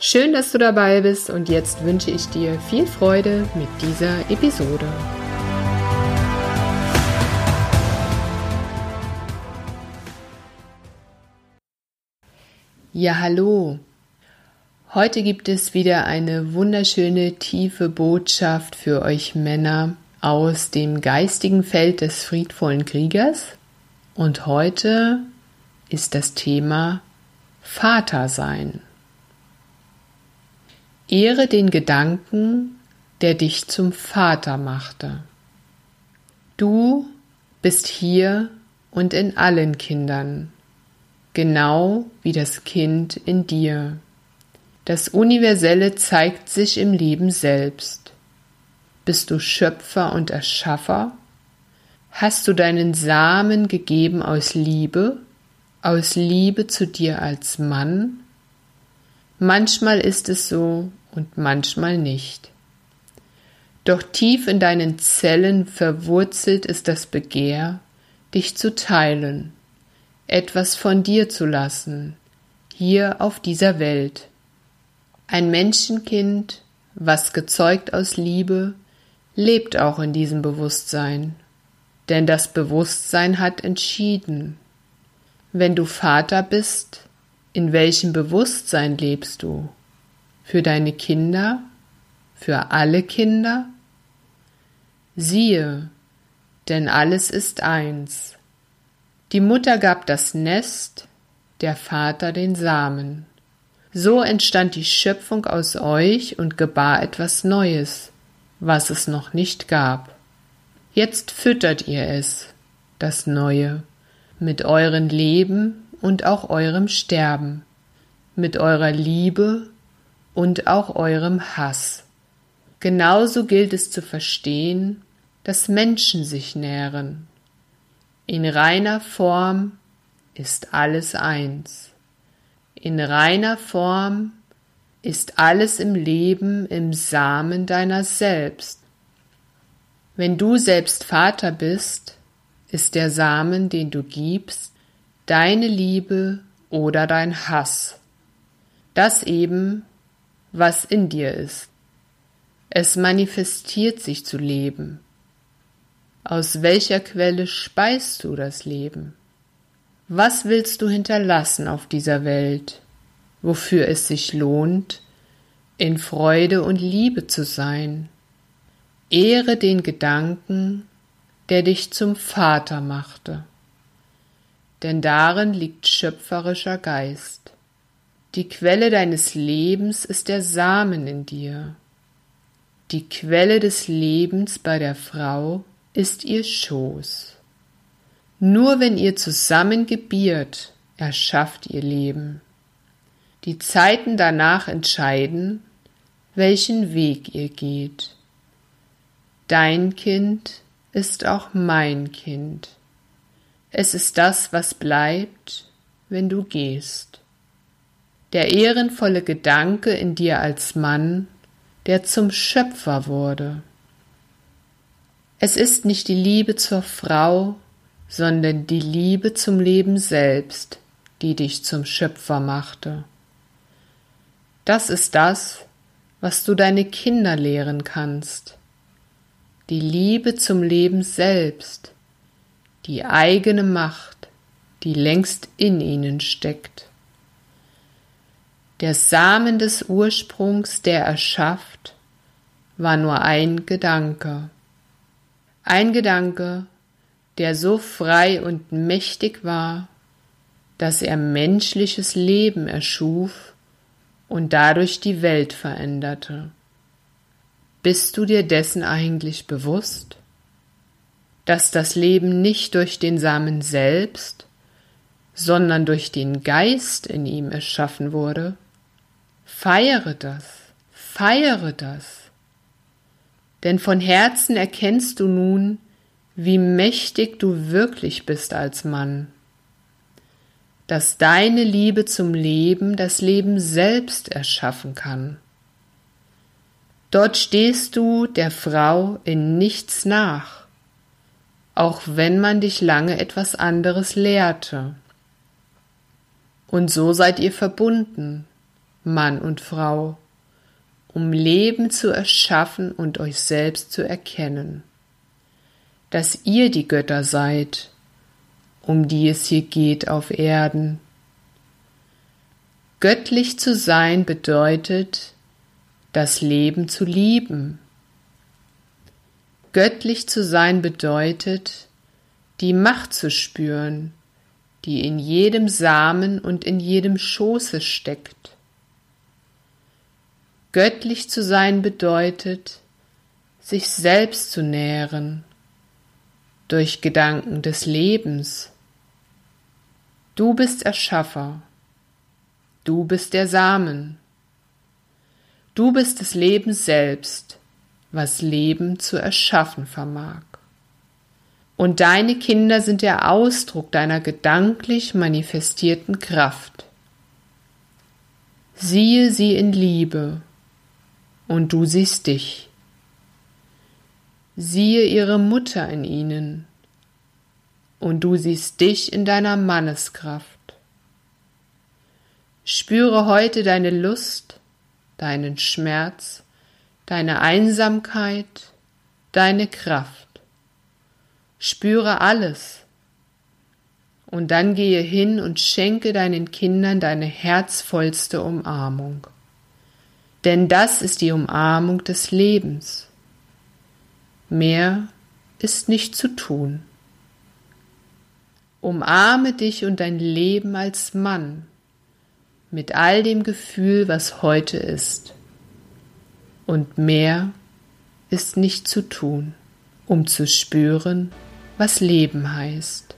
Schön, dass du dabei bist und jetzt wünsche ich dir viel Freude mit dieser Episode. Ja, hallo. Heute gibt es wieder eine wunderschöne tiefe Botschaft für euch Männer aus dem geistigen Feld des friedvollen Kriegers. Und heute ist das Thema Vater sein. Ehre den Gedanken, der dich zum Vater machte. Du bist hier und in allen Kindern, genau wie das Kind in dir. Das Universelle zeigt sich im Leben selbst. Bist du Schöpfer und Erschaffer? Hast du deinen Samen gegeben aus Liebe, aus Liebe zu dir als Mann? Manchmal ist es so, und manchmal nicht. Doch tief in deinen Zellen verwurzelt ist das Begehr, dich zu teilen, etwas von dir zu lassen, hier auf dieser Welt. Ein Menschenkind, was gezeugt aus Liebe, lebt auch in diesem Bewusstsein, denn das Bewusstsein hat entschieden. Wenn du Vater bist, in welchem Bewusstsein lebst du? Für deine Kinder, für alle Kinder? Siehe, denn alles ist eins. Die Mutter gab das Nest, der Vater den Samen. So entstand die Schöpfung aus euch und gebar etwas Neues, was es noch nicht gab. Jetzt füttert ihr es, das Neue, mit euren Leben und auch eurem Sterben, mit eurer Liebe und auch eurem Hass. Genauso gilt es zu verstehen, dass Menschen sich nähren. In reiner Form ist alles eins. In reiner Form ist alles im Leben im Samen deiner selbst. Wenn du selbst Vater bist, ist der Samen, den du gibst, deine Liebe oder dein Hass. Das eben was in dir ist. Es manifestiert sich zu Leben. Aus welcher Quelle speist du das Leben? Was willst du hinterlassen auf dieser Welt, wofür es sich lohnt, in Freude und Liebe zu sein? Ehre den Gedanken, der dich zum Vater machte, denn darin liegt schöpferischer Geist. Die Quelle deines Lebens ist der Samen in dir. Die Quelle des Lebens bei der Frau ist ihr Schoß. Nur wenn ihr zusammen gebiert, erschafft ihr Leben. Die Zeiten danach entscheiden, welchen Weg ihr geht. Dein Kind ist auch mein Kind. Es ist das, was bleibt, wenn du gehst der ehrenvolle Gedanke in dir als Mann, der zum Schöpfer wurde. Es ist nicht die Liebe zur Frau, sondern die Liebe zum Leben selbst, die dich zum Schöpfer machte. Das ist das, was du deine Kinder lehren kannst. Die Liebe zum Leben selbst, die eigene Macht, die längst in ihnen steckt der Samen des Ursprungs, der erschafft, war nur ein Gedanke. Ein Gedanke, der so frei und mächtig war, dass er menschliches Leben erschuf und dadurch die Welt veränderte. Bist du dir dessen eigentlich bewusst? Dass das Leben nicht durch den Samen selbst, sondern durch den Geist in ihm erschaffen wurde? Feiere das, feiere das. denn von Herzen erkennst du nun, wie mächtig du wirklich bist als Mann, dass deine Liebe zum Leben das Leben selbst erschaffen kann. Dort stehst du der Frau in nichts nach, auch wenn man dich lange etwas anderes lehrte. Und so seid ihr verbunden, Mann und Frau, um Leben zu erschaffen und euch selbst zu erkennen, dass ihr die Götter seid, um die es hier geht auf Erden. Göttlich zu sein bedeutet, das Leben zu lieben. Göttlich zu sein bedeutet, die Macht zu spüren, die in jedem Samen und in jedem Schoße steckt. Göttlich zu sein bedeutet, sich selbst zu nähren durch Gedanken des Lebens. Du bist Erschaffer, du bist der Samen, du bist des Lebens selbst, was Leben zu erschaffen vermag. Und deine Kinder sind der Ausdruck deiner gedanklich manifestierten Kraft. Siehe sie in Liebe und du siehst dich. Siehe ihre Mutter in ihnen, und du siehst dich in deiner Manneskraft. Spüre heute deine Lust, deinen Schmerz, deine Einsamkeit, deine Kraft. Spüre alles. Und dann gehe hin und schenke deinen Kindern deine herzvollste Umarmung denn das ist die Umarmung des Lebens. Mehr ist nicht zu tun. Umarme dich und dein Leben als Mann mit all dem Gefühl, was heute ist. Und mehr ist nicht zu tun, um zu spüren, was Leben heißt.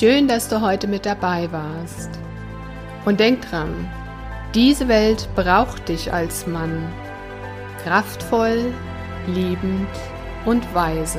Schön, dass du heute mit dabei warst. Und denk dran, diese Welt braucht dich als Mann. Kraftvoll, liebend und weise.